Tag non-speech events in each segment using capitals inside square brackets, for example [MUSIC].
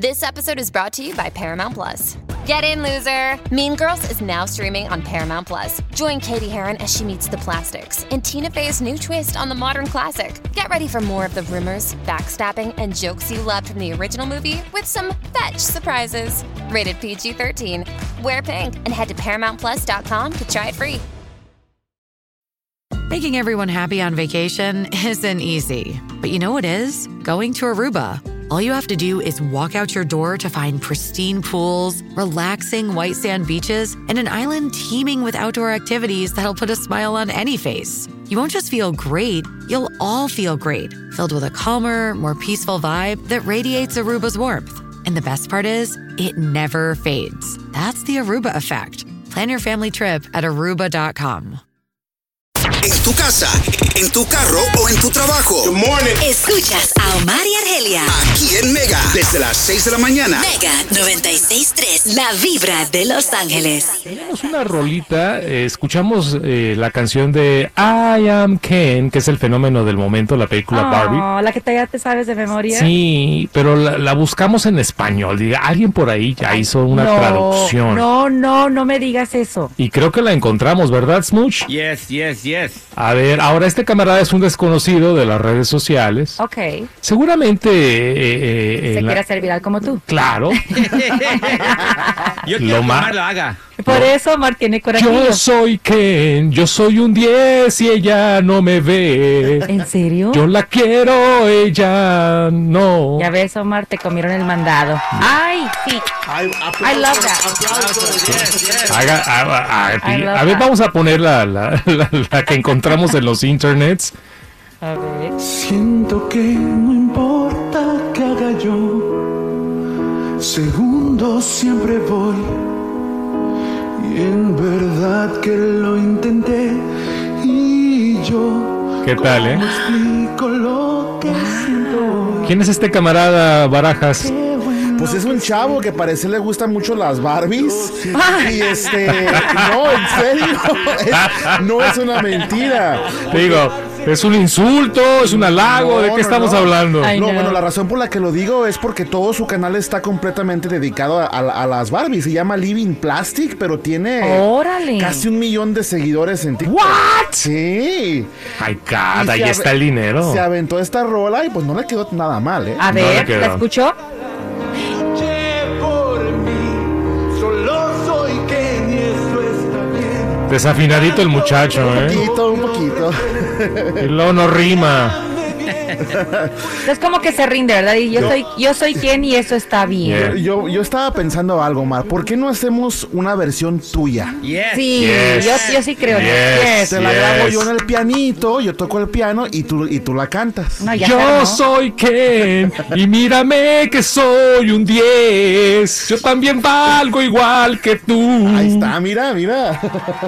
This episode is brought to you by Paramount Plus. Get in, loser! Mean Girls is now streaming on Paramount Plus. Join Katie Heron as she meets the plastics in Tina Fey's new twist on the modern classic. Get ready for more of the rumors, backstabbing, and jokes you loved from the original movie with some fetch surprises. Rated PG 13. Wear pink and head to ParamountPlus.com to try it free. Making everyone happy on vacation isn't easy, but you know what is? Going to Aruba. All you have to do is walk out your door to find pristine pools, relaxing white sand beaches, and an island teeming with outdoor activities that'll put a smile on any face. You won't just feel great, you'll all feel great, filled with a calmer, more peaceful vibe that radiates Aruba's warmth. And the best part is, it never fades. That's the Aruba effect. Plan your family trip at aruba.com. En tu casa, en tu carro o en tu trabajo. Good morning. Escuchas a Omar y Argelia. Aquí en Mega, desde las 6 de la mañana. Mega 96.3, la vibra de Los Ángeles. Tenemos una rolita, eh, escuchamos eh, la canción de I Am Ken, que es el fenómeno del momento, la película Barbie. Oh, la que te, ya te sabes de memoria. Sí, pero la, la buscamos en español. Diga, alguien por ahí ya hizo una no, traducción. No, no, no me digas eso. Y creo que la encontramos, ¿verdad, Smooch? Yes, yes, yes. A ver, ahora este camarada es un desconocido de las redes sociales. Ok. Seguramente... eh, eh, Se en la- quiere hacer viral como tú. Claro. [LAUGHS] Yo Lo quiero que ma- Omar lo haga. Por eso Omar tiene corazón. Yo soy Ken, yo soy un 10 y ella no me ve. ¿En serio? Yo la quiero, ella no. Ya ves, Omar, te comieron el mandado. Ay, sí. I love that. Haga- a, a- a- I love a ver, that. vamos a poner la, la- la- la que encontramos en los internets. A ver. Siento que no importa que haga yo, segundo siempre voy. En verdad que lo intenté y yo ¿Qué tal, eh? explico lo que. ¿Quién es este camarada Barajas? Pues es un chavo que parece le gustan mucho las Barbies. Y este, [LAUGHS] no, en serio, [LAUGHS] es- no es una mentira. Digo, es un insulto, es un halago, ¿de qué no, estamos no. hablando? Ay, No, no. bueno, la razón por la que lo digo es porque todo su canal está completamente dedicado a, a- a las Barbies. Se llama Living Plastic, pero tiene Órale. casi un millón de seguidores en TikTok. ¿What? Sí. Ay, Y God, ahí está el dinero. Se aventó esta rola y pues no le quedó nada mal, ¿eh? A ver. ¿la escuchó? Desafinadito el muchacho, Un ¿eh? poquito, un poquito. Y luego no rima. Es como que se rinde, ¿verdad? Y yo soy, yo soy quien y eso está bien. Yeah. Yo, yo estaba pensando algo, Mar. ¿Por qué no hacemos una versión tuya? Yes. Sí, Yes. yo, yo sí creo. Yes. Te la grabo yo en el pianito, yo toco el piano y tú, y tú la cantas. No, Yo armó. soy Ken y mírame que soy un 10. Yo también valgo igual que tú. Ahí está, mira, mira.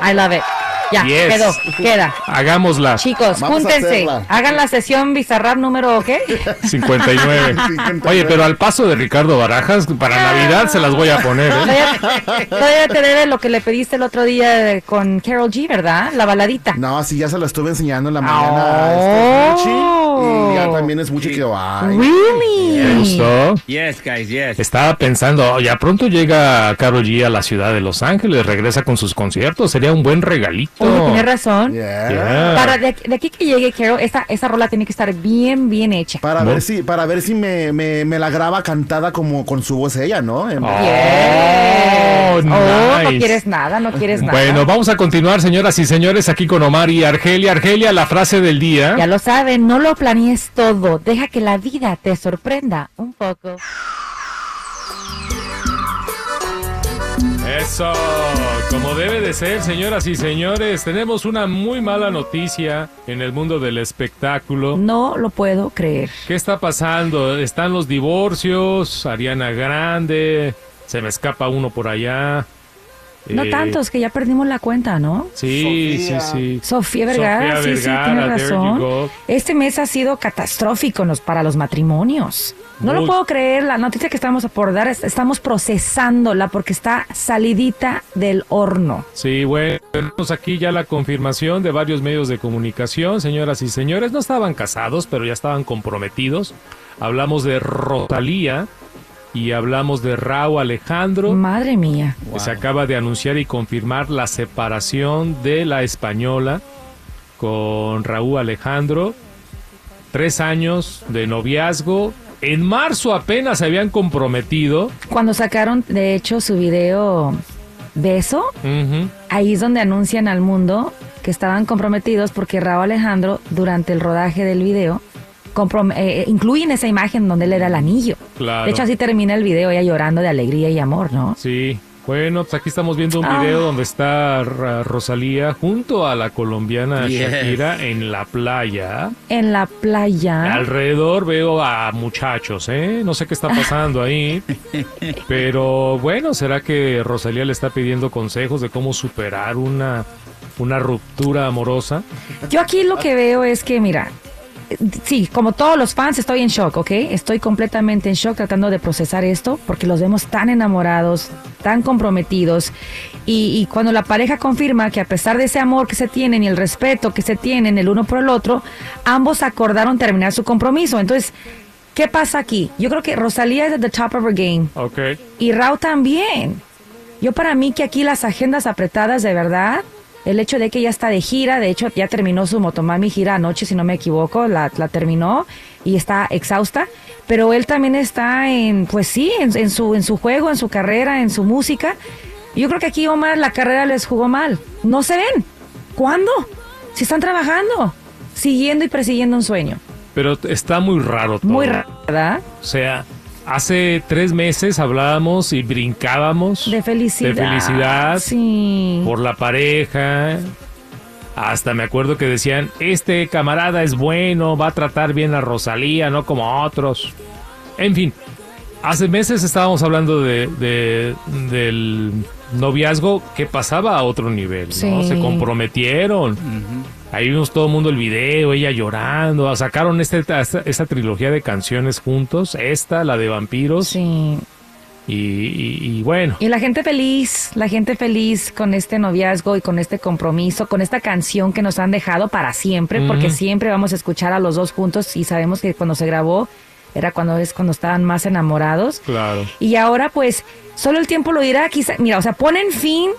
I love it. Ya, Yes. quedó, queda. Hagámosla. Chicos, Vamos júntense. Hagan la sesión Bizarrap número, ¿qué? [LAUGHS] 59. 59. [LAUGHS] Oye, pero al paso de Ricardo Barajas, para Navidad se las voy a poner, ¿eh? Todavía, todavía te debe lo que le pediste el otro día de- con Carol G, ¿verdad? La baladita. No, así ya se la estuve enseñando en la mañana a este Ya también es mucho que. ¿Te Really? gustó? Yes, guys, yes. Estaba pensando, ya pronto llega Karol G a la ciudad de Los Ángeles, regresa con sus conciertos, sería un buen regalito. Oye, tienes razón. Yeah. Yeah. Para de, aquí- de aquí que llegue Carol, esa, esa rola tiene que estar bien, bien hecha. Para No. ver si, para ver si me, me, me la graba cantada como con su voz ella, ¿no? En- Oh, Yes. Oh, no quieres nada, no quieres nada. Bueno, vamos a continuar, señoras y señores, aquí con Omar y Argelia. Argelia, la frase del día. Ya lo saben, no lo planees todo. Deja que la vida te sorprenda un poco. Eso, como debe de ser, señoras y señores, tenemos una muy mala noticia en el mundo del espectáculo. No lo puedo creer. ¿Qué está pasando? Están los divorcios, Ariana Grande, se me escapa uno por allá. No Eh, tantos, que ya perdimos la cuenta, ¿no? Sí, Sofía. sí, sí. Sofía Vergara, Sofía sí, sí, tiene razón. Este mes ha sido catastrófico nos- para los matrimonios. No lo puedo creer, la noticia que estamos por dar, es- estamos procesándola porque está salidita del horno. Sí, bueno, tenemos aquí ya la confirmación de varios medios de comunicación, señoras y señores. No estaban casados, pero ya estaban comprometidos. Hablamos de Rosalía y hablamos de Raúl Alejandro, Madre mía. que se acaba de anunciar y confirmar la separación de la española con Raúl Alejandro. Tres años de noviazgo. En marzo apenas se habían comprometido. Cuando sacaron, de hecho, su video Beso, ahí es donde anuncian al mundo que estaban comprometidos porque Raúl Alejandro, durante el rodaje del video, eh, incluyen esa imagen donde él le da el anillo. Claro. De hecho, así termina el video, ella llorando de alegría y amor, ¿no? Sí. Bueno, pues aquí estamos viendo un Ah. video donde está Rosalía junto a la colombiana Yes. Shakira en la playa. En la playa. Alrededor veo a muchachos, ¿eh? No sé qué está pasando ahí. [LAUGHS] Pero bueno, ¿será que Rosalía le está pidiendo consejos de cómo superar una, una ruptura amorosa? Yo aquí lo que veo es que, mira, eh, sí, como todos los fans, estoy en shock, ¿ok? Estoy completamente en shock tratando de procesar esto porque los vemos tan enamorados, tan comprometidos. Y, y cuando la pareja confirma que a pesar de ese amor que se tienen y el respeto que se tienen el uno por el otro, ambos acordaron terminar su compromiso. Entonces, ¿qué pasa aquí? Yo creo que Rosalía es at the top of her game. Ok. Y Rao también. Yo para mí que aquí las agendas apretadas de verdad, el hecho de que ya está de gira, de hecho ya terminó su Motomami gira anoche, si no me equivoco, la, la terminó y está exhausta, pero él también está en, pues sí, en, en su, en su juego, en su carrera, en su música. Yo creo que aquí Omar la carrera les jugó mal. No se ven. ¿Cuándo? Si están trabajando, siguiendo y persiguiendo un sueño. Pero está muy raro todo. Muy raro, ¿verdad? O sea, hace tres meses hablábamos y brincábamos De felicidad. de felicidad Sí. por la pareja. Hasta me acuerdo que decían, este camarada es bueno, va a tratar bien a Rosalía, no como otros. En fin, hace meses estábamos hablando de, de- del noviazgo que pasaba a otro nivel, ¿no? Sí. Se comprometieron. Ahí vimos todo el mundo el video, ella llorando. Sacaron este, esta, esta trilogía de canciones juntos, esta, la de vampiros. Sí. Y, y- y bueno, Y la gente feliz, la gente feliz con este noviazgo y con este compromiso, con esta canción que nos han dejado para siempre, porque siempre vamos a escuchar a los dos juntos y sabemos que cuando se grabó era cuando es cuando estaban más enamorados. claro. Y ahora pues solo el tiempo lo dirá, quizá, mira, o sea, ponen fin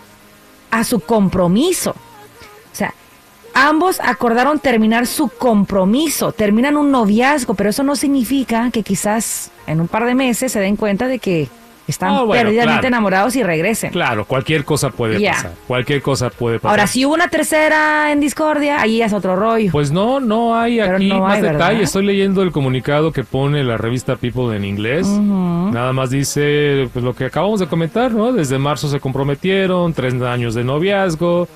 a su compromiso. O sea, ambos acordaron terminar su compromiso, terminan un noviazgo, pero eso no significa que quizás en un par de meses se den cuenta de que están Ah, bueno, perdidamente claro. enamorados y regresen. Claro, cualquier cosa puede pasar. Cualquier cosa puede pasar. Ahora, si hubo una tercera en discordia, ahí es otro rollo. Pues no, no hay Pero aquí no más hay, ¿verdad? detalle. Estoy leyendo el comunicado que pone la revista People en inglés. Nada más dice pues, lo que acabamos de comentar, ¿no? Desde marzo se comprometieron, tres años de noviazgo.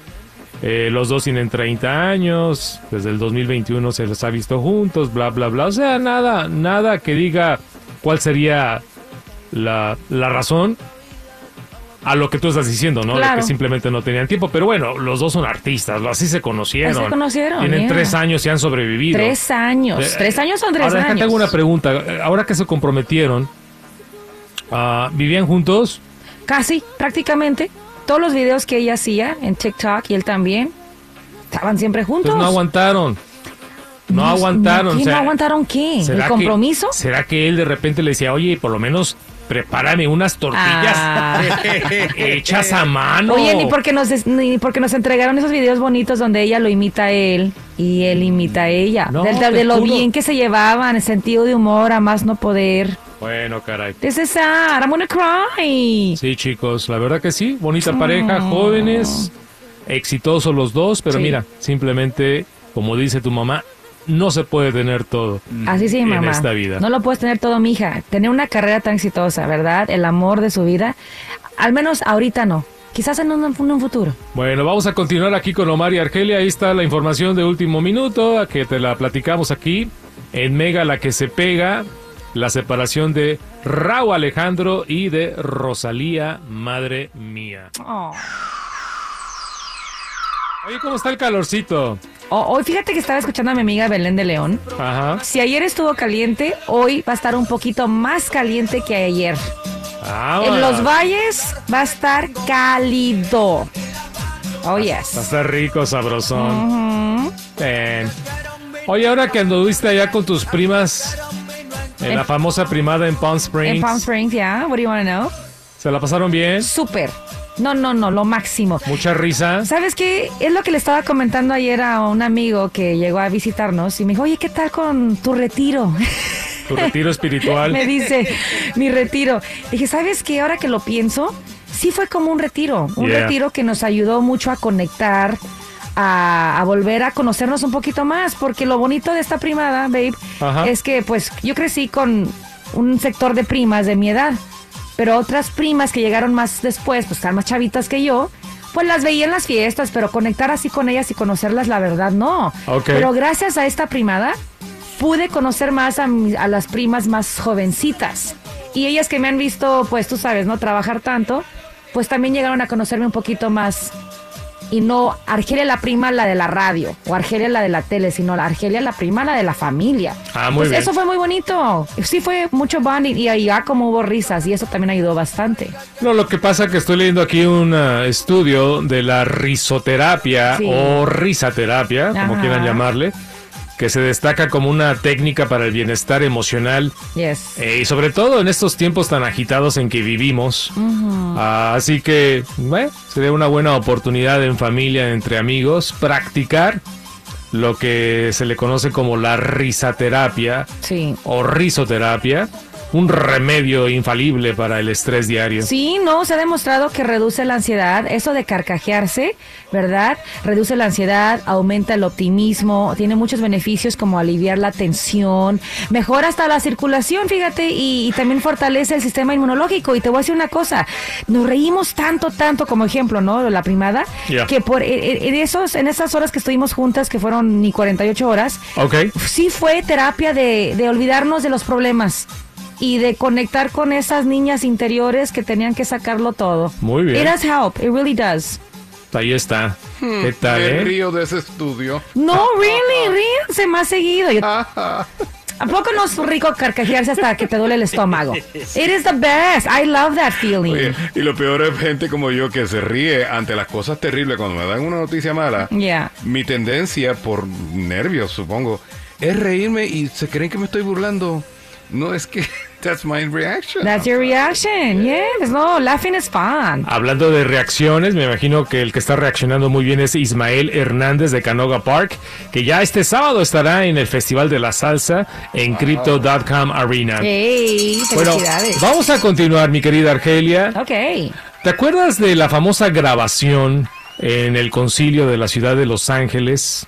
Eh, los dos tienen 30 años. Desde el 2021 se les ha visto juntos, bla, bla, bla. O sea, nada, nada que diga cuál sería la, la razón a lo que tú estás diciendo, ¿no? De Claro. que simplemente no tenían tiempo. Pero bueno, los dos son artistas, así se conocieron. Así se conocieron, Tienen yeah. tres años y han sobrevivido. Tres años. Eh, tres años son tres Ahora, años. tengo una pregunta. Ahora que se comprometieron, ah, ¿vivían juntos? Casi, prácticamente. Todos los videos que ella hacía en TikTok y él también, estaban siempre juntos. Entonces no aguantaron. No, aguantaron. ¿qué? o sea, ¿No aguantaron qué? ¿El ¿será que- compromiso? ¿Será que él de repente le decía, oye, por lo menos prepárame unas tortillas Ah. [LAUGHS] hechas a mano? Oye, ni porque nos ni porque nos entregaron esos videos bonitos donde ella lo imita a él y él imita a ella. No, de, de- de lo bien que se llevaban, el sentido de humor, a más no poder. Bueno, caray. This is sad, I'm gonna cry. Sí, chicos, la verdad que sí. Bonita pareja, jóvenes, exitosos los dos, pero Sí. mira, simplemente, como dice tu mamá, no se puede tener todo. Así sí, en mamá. esta vida. No lo puedes tener todo, mija. Tener una carrera tan exitosa, ¿verdad? El amor de su vida. Al menos ahorita no. Quizás en un, en un futuro. Bueno, vamos a continuar aquí con Omar y Argelia. Ahí está la información de último minuto, a que te la platicamos aquí en Mega la que se pega, la separación de Raúl Alejandro y de Rosalía, madre mía. Oh. Oye, ¿cómo está el calorcito? Oh, hoy fíjate que estaba escuchando a mi amiga Belén de León. Ajá. Si ayer estuvo caliente, hoy va a estar un poquito más caliente que ayer. Ah, En los valles va a estar cálido. Oh, yes. Está rico, sabrosón. Ven. Oye, ahora que anduviste allá con tus primas, en la famosa primada en Palm Springs. En Palm Springs, yeah. What do you want to know? ¿Se la pasaron bien? Súper. No, no, no, lo máximo. Mucha risa. ¿Sabes qué? Es lo que le estaba comentando ayer a un amigo que llegó a visitarnos y me dijo, oye, ¿qué tal con tu retiro? Tu retiro espiritual. [LAUGHS] me dice, mi retiro. Dije, ¿sabes qué? Ahora que lo pienso, sí fue como un retiro. Un Yeah. retiro que nos ayudó mucho a conectar, a, a volver a conocernos un poquito más. Porque lo bonito de esta primada, babe, Ajá. es que pues yo crecí con un sector de primas de mi edad. Pero otras primas que llegaron más después, pues están más chavitas que yo, pues las veía en las fiestas, pero conectar así con ellas y conocerlas, la verdad, no. Pero gracias a esta primada, pude conocer más a, a las primas más jovencitas. Y ellas que me han visto, pues tú sabes, ¿no? Trabajar tanto, pues también llegaron a conocerme un poquito más. Y no Argelia la prima, la de la radio, o Argelia la de la tele, sino la Argelia la prima, la de la familia. Ah, muy Pues bien. Eso fue muy bonito. Sí fue mucho bonding y ahí ya como hubo risas y eso también ayudó bastante. No, lo que pasa que estoy leyendo aquí un ah, estudio de la risoterapia Sí. o risaterapia, como quieran llamarle, que se destaca como una técnica para el bienestar emocional Yes. eh, y sobre todo en estos tiempos tan agitados en que vivimos. Ah, así que, bueno, sería una buena oportunidad en familia, entre amigos, practicar lo que se le conoce como la risaterapia Sí. o risoterapia, un remedio infalible para el estrés diario. Sí, no, se ha demostrado que reduce la ansiedad, eso de carcajearse, ¿verdad? Reduce la ansiedad, aumenta el optimismo, tiene muchos beneficios como aliviar la tensión, mejora hasta la circulación, fíjate, y, y también fortalece el sistema inmunológico. Y te voy a decir una cosa, nos reímos tanto, tanto como ejemplo, ¿no? La primada, que por en en esos, en esas horas que estuvimos juntas, que fueron ni 48 horas, sí fue terapia de, de olvidarnos de los problemas y de conectar con esas niñas interiores que tenían que sacarlo todo. Muy bien. It does help, it really does. Ahí está. ¿Qué tal, Me eh? río de ese estudio. No, really, ríense más seguido. Yo- [LAUGHS] ¿A poco no es rico carcajearse hasta que te duele el estómago? [LAUGHS] It is the best. I love that feeling. Oye, y lo peor es gente como yo que se ríe ante las cosas terribles cuando me dan una noticia mala. Yeah. Mi tendencia, por nervios supongo, es reírme y se creen que me estoy burlando. No es que that's my reaction. That's your reaction. Yes. No, laughing is fun. Hablando de reacciones, me imagino que el que está reaccionando muy bien es Ismael Hernández de Canoga Park, que ya este sábado estará en el Festival de la Salsa en Crypto.com Arena. Hey, Bueno, felicidades. vamos a continuar, mi querida Argelia. Ok. ¿Te acuerdas de la famosa grabación en el concilio de la ciudad de Los Ángeles?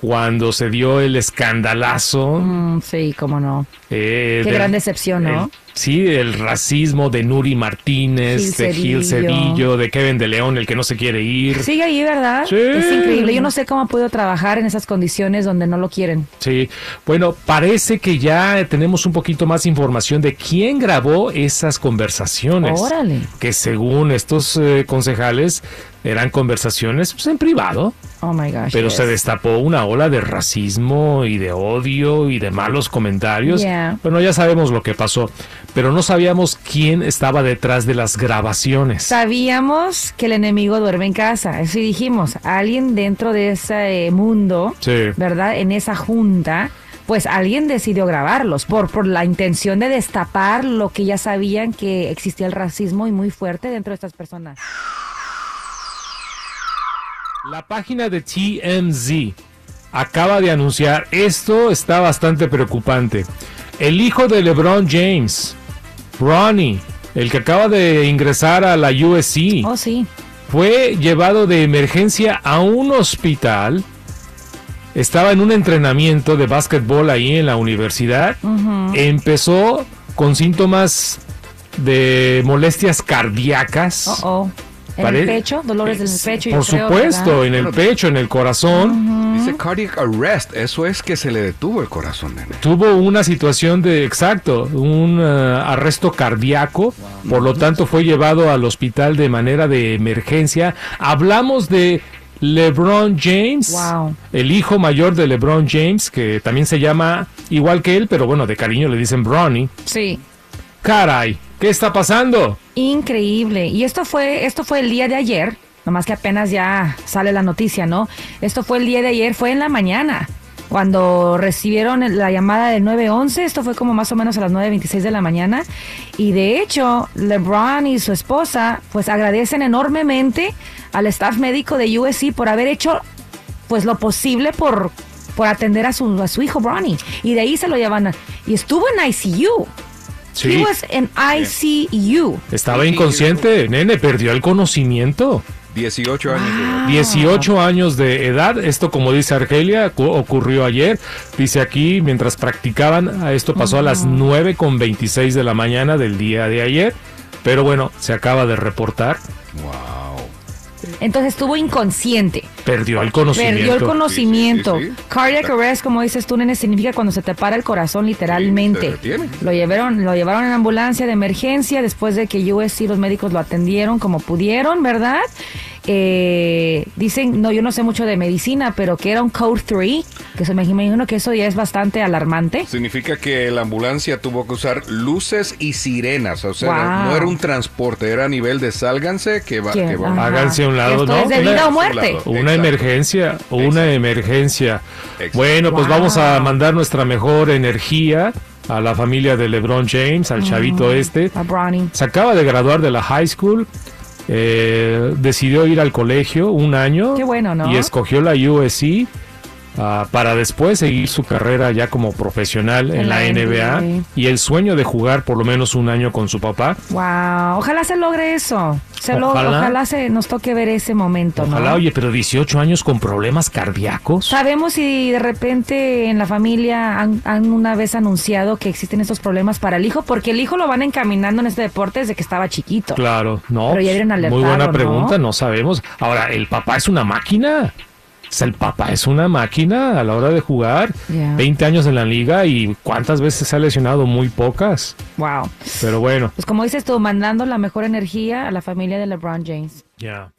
Cuando se dio el escandalazo. Mm, sí, cómo no. eh, Qué gran decepción, ¿no? el- sí, el racismo de Nuri Martínez, Gil de Gil. Cedillo, de Kevin de León, el que no se quiere ir. Sigue ahí, ¿verdad? Sí. Es increíble. Yo no sé cómo ha podido trabajar en esas condiciones donde no lo quieren. Sí, bueno, parece que ya tenemos un poquito más información de quién grabó esas conversaciones. Órale. Que según estos eh, concejales eran conversaciones pues, en privado, Oh my gosh. pero yes. se destapó una ola de racismo y de odio y de malos comentarios. Yeah. Bueno, ya sabemos lo que pasó, pero no sabíamos quién estaba detrás de las grabaciones. Sabíamos que el enemigo duerme en casa. Eso dijimos. Alguien dentro de ese eh, mundo, Sí. ¿verdad? En esa junta, pues alguien decidió grabarlos por, por la intención de destapar lo que ya sabían que existía el racismo y muy fuerte dentro de estas personas. La página de TMZ acaba de anunciar, esto está bastante preocupante. El hijo de LeBron James, Ronnie, el que acaba de ingresar a la USC, Oh, sí. fue llevado de emergencia a un hospital. Estaba en un entrenamiento de básquetbol ahí en la universidad. Empezó con síntomas de molestias cardíacas. Oh. En Pare- el pecho, dolores en el pecho. Por creo, supuesto, ¿verdad? en el pecho, en el corazón. Dice cardiac arrest. Eso es que se le detuvo el corazón, nene. Tuvo una situación de, exacto, un eh, arresto cardíaco. Por lo tanto, fue llevado al hospital de manera de emergencia. Hablamos de LeBron James, Wow. el hijo mayor de LeBron James, que también se llama igual que él, pero bueno, de cariño le dicen Bronny. Sí. Caray, ¿qué está pasando? Increíble. Y esto fue, esto fue el día de ayer, nomás que apenas ya sale la noticia, ¿no? Esto fue el día de ayer, fue en la mañana. cuando recibieron la llamada del 911, esto fue como más o menos a las 9.26 de la mañana, y de hecho LeBron y su esposa pues agradecen enormemente al staff médico de USC por haber hecho pues lo posible por, por atender a su, a su hijo Bronny, y de ahí se lo llevan, a- y estuvo en ICU. Sí. He was in ICU. Estaba inconsciente, nene, perdió el conocimiento. 18 años. de edad. 18 años de edad, esto como dice Argelia, cu- ocurrió ayer. Dice aquí, mientras practicaban, esto pasó a las 9 con 26 de la mañana del día de ayer. Pero bueno, se acaba de reportar. Entonces estuvo inconsciente. Perdió el conocimiento. Perdió el conocimiento. Sí, sí, sí. Cardiac arrest, como dices tú, nene, significa cuando se te para el corazón literalmente. Lo llevaron, lo llevaron en ambulancia de emergencia después de que USC los médicos lo atendieron como pudieron, ¿verdad? Eh, dicen, no, yo no sé mucho de medicina, pero que era un code 3, que se me imagino que eso ya es bastante alarmante. Significa que la ambulancia tuvo que usar luces y sirenas. O sea, Wow. no era un transporte, era a nivel de sálganse que va. Que- va-. Háganse a un lado, Esto ¿no? es de Una- vida o muerte. Una Exacto. emergencia, una Exacto. emergencia. Exacto. Bueno, pues Wow. vamos a mandar nuestra mejor energía a la familia de LeBron James, al chavito este. A Bronny. Se acaba de graduar de la high school. Eh, decidió ir al colegio un año Qué bueno, ¿no? y escogió la USC ah, para después seguir su carrera ya como profesional en, la NBA, NBA. y el sueño de jugar por lo menos un año con su papá. Wow, ojalá se logre eso. Se lo- Ojalá. ojalá se nos toque ver ese momento, ¿no? Ojalá, oye, pero 18 años con problemas cardíacos. ¿Sabemos si de repente en la familia han, han una vez anunciado que existen estos problemas para el hijo? Porque el hijo lo van encaminando en este deporte desde que estaba chiquito. Claro, no. Pero ya pues, vieron muy alertado, buena ¿no? pregunta, ¿no? sabemos. Ahora, el papá es una máquina. Sea, el papá es una máquina a la hora de jugar. Ya. 20 años en la liga y ¿cuántas veces se ha lesionado? Muy pocas. Wow. Pero bueno, Pues como dices tú, mandando la mejor energía a la familia de LeBron James. ya.